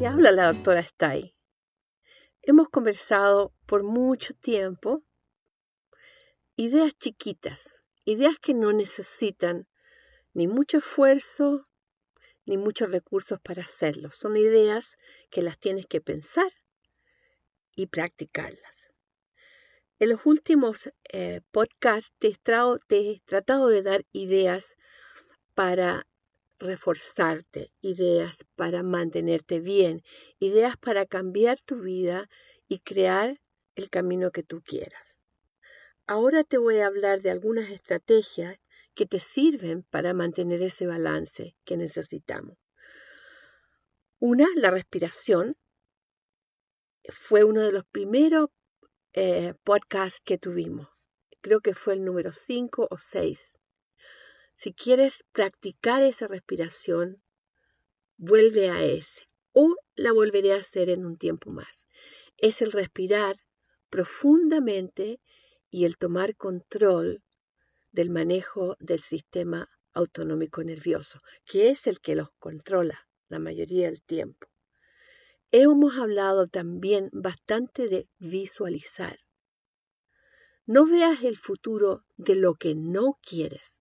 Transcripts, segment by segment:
Te habla la doctora Stay. Hemos conversado por mucho tiempo ideas chiquitas, ideas que no necesitan ni mucho esfuerzo ni muchos recursos para hacerlo. Son ideas que las tienes que pensar y practicarlas. En los últimos eh, podcasts te he tratado de dar ideas para reforzarte, ideas para mantenerte bien, ideas para cambiar tu vida y crear el camino que tú quieras. Ahora te voy a hablar de algunas estrategias que te sirven para mantener ese balance que necesitamos. Una, la respiración. Fue uno de los primeros eh, podcasts que tuvimos. Creo que fue el número 5 o 6. Si quieres practicar esa respiración, vuelve a ese o la volveré a hacer en un tiempo más. Es el respirar profundamente y el tomar control del manejo del sistema autonómico nervioso, que es el que los controla la mayoría del tiempo. Hemos hablado también bastante de visualizar. No veas el futuro de lo que no quieres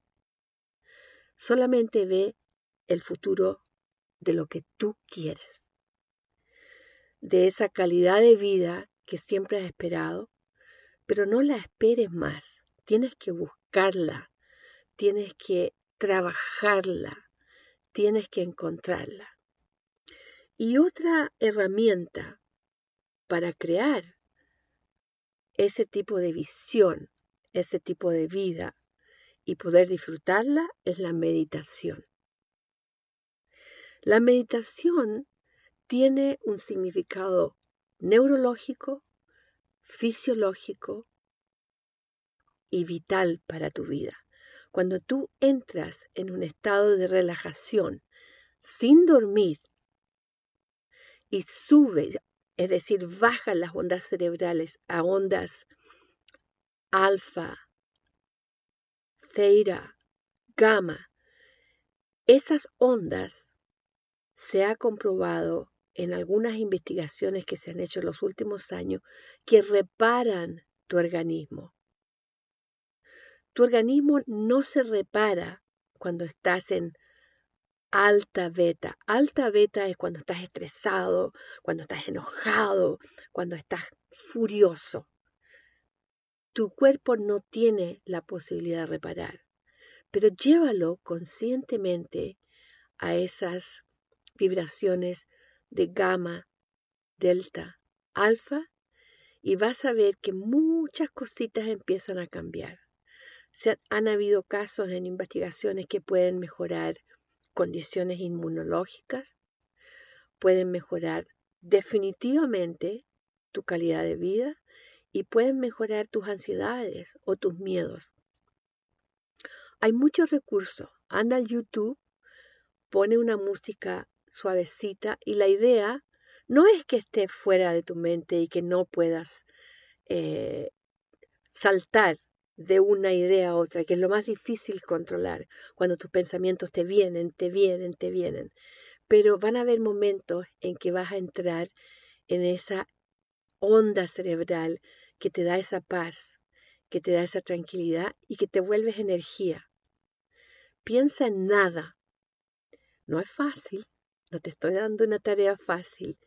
Solamente ve el futuro de lo que tú quieres, de esa calidad de vida que siempre has esperado, pero no la esperes más. Tienes que buscarla, tienes que trabajarla, tienes que encontrarla. Y otra herramienta para crear ese tipo de visión, ese tipo de vida, y poder disfrutarla es la meditación. La meditación tiene un significado neurológico, fisiológico y vital para tu vida. Cuando tú entras en un estado de relajación sin dormir y subes, es decir, bajas las ondas cerebrales a ondas alfa, Teira, gamma. Esas ondas se ha comprobado en algunas investigaciones que se han hecho en los últimos años que reparan tu organismo. Tu organismo no se repara cuando estás en alta beta. Alta beta es cuando estás estresado, cuando estás enojado, cuando estás furioso tu cuerpo no tiene la posibilidad de reparar, pero llévalo conscientemente a esas vibraciones de gamma, delta, alfa, y vas a ver que muchas cositas empiezan a cambiar. Se han habido casos en investigaciones que pueden mejorar condiciones inmunológicas, pueden mejorar definitivamente tu calidad de vida y pueden mejorar tus ansiedades o tus miedos. Hay muchos recursos. Anda al YouTube, pone una música suavecita y la idea no es que esté fuera de tu mente y que no puedas eh, saltar de una idea a otra, que es lo más difícil controlar, cuando tus pensamientos te vienen, te vienen, te vienen. Pero van a haber momentos en que vas a entrar en esa onda cerebral que te da esa paz, que te da esa tranquilidad y que te vuelves energía. Piensa en nada. No es fácil, no te estoy dando una tarea fácil,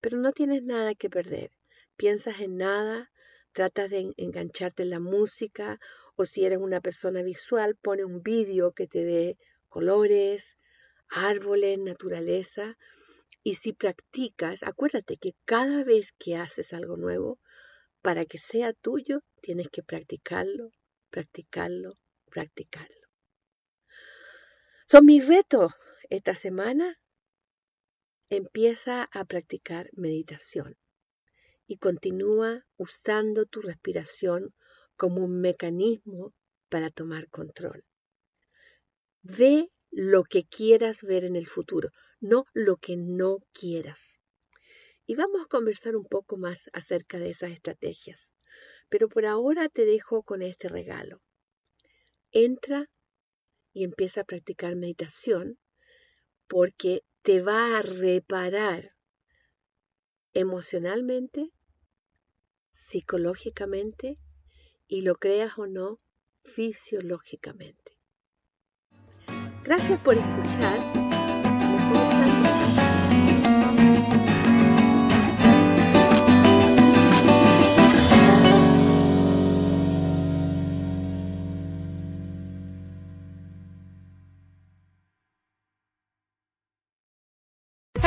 pero no tienes nada que perder. Piensas en nada, tratas de engancharte en la música o si eres una persona visual, pone un vídeo que te dé colores, árboles, naturaleza Y si practicas, acuérdate que cada vez que haces algo nuevo, para que sea tuyo, tienes que practicarlo, practicarlo, practicarlo. Son mi reto esta semana. Empieza a practicar meditación y continúa usando tu respiración como un mecanismo para tomar control. Ve lo que quieras ver en el futuro, no lo que no quieras. Y vamos a conversar un poco más acerca de esas estrategias. Pero por ahora te dejo con este regalo. Entra y empieza a practicar meditación porque te va a reparar emocionalmente, psicológicamente y lo creas o no, fisiológicamente. Gracias por escuchar.